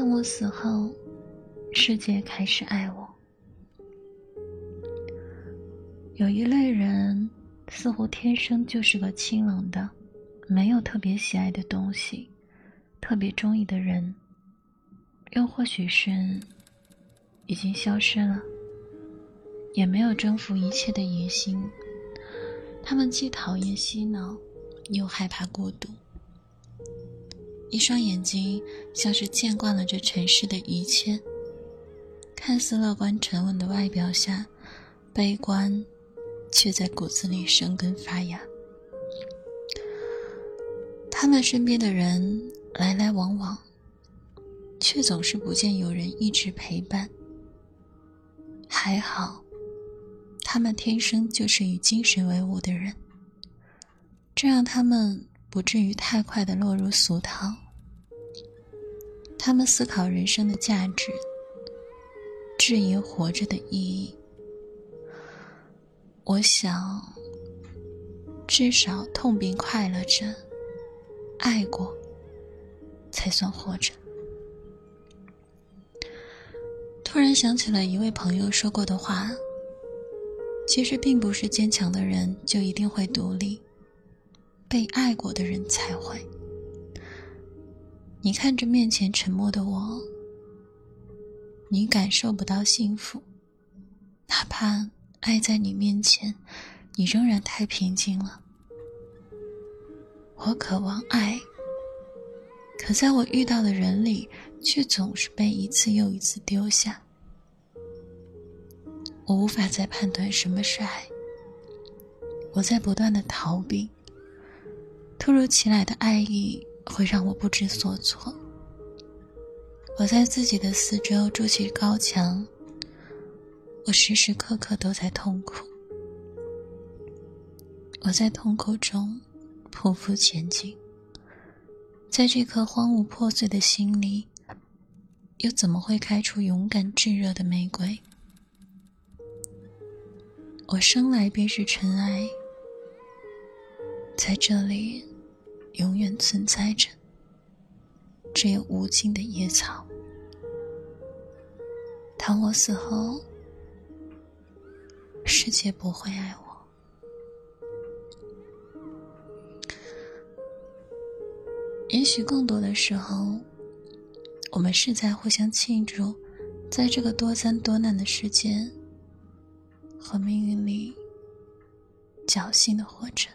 当我死后，世界开始爱我。有一类人，似乎天生就是个清冷的，没有特别喜爱的东西，特别中意的人，又或许是已经消失了，也没有征服一切的野心。他们既讨厌嬉闹，又害怕孤独。一双眼睛像是见惯了这尘世的一切，看似乐观沉稳的外表下，悲观。却在骨子里生根发芽。他们身边的人来来往往，却总是不见有人一直陪伴。还好，他们天生就是与精神为伍的人，这让他们不至于太快的落入俗套。他们思考人生的价值，质疑活着的意义。我想，至少痛并快乐着，爱过，才算活着。突然想起了一位朋友说过的话：“其实并不是坚强的人就一定会独立，被爱过的人才会。”你看着面前沉默的我，你感受不到幸福，哪怕。爱在你面前，你仍然太平静了。我渴望爱，可在我遇到的人里，却总是被一次又一次丢下。我无法再判断什么是爱。我在不断的逃避，突如其来的爱意会让我不知所措。我在自己的四周筑起高墙。我时时刻刻都在痛苦，我在痛苦中匍匐前进，在这颗荒芜破碎的心里，又怎么会开出勇敢炙热的玫瑰？我生来便是尘埃，在这里永远存在着，只有无尽的野草。当我死后。世界不会爱我。也许更多的时候，我们是在互相庆祝，在这个多灾多难的世界和命运里侥幸的活着。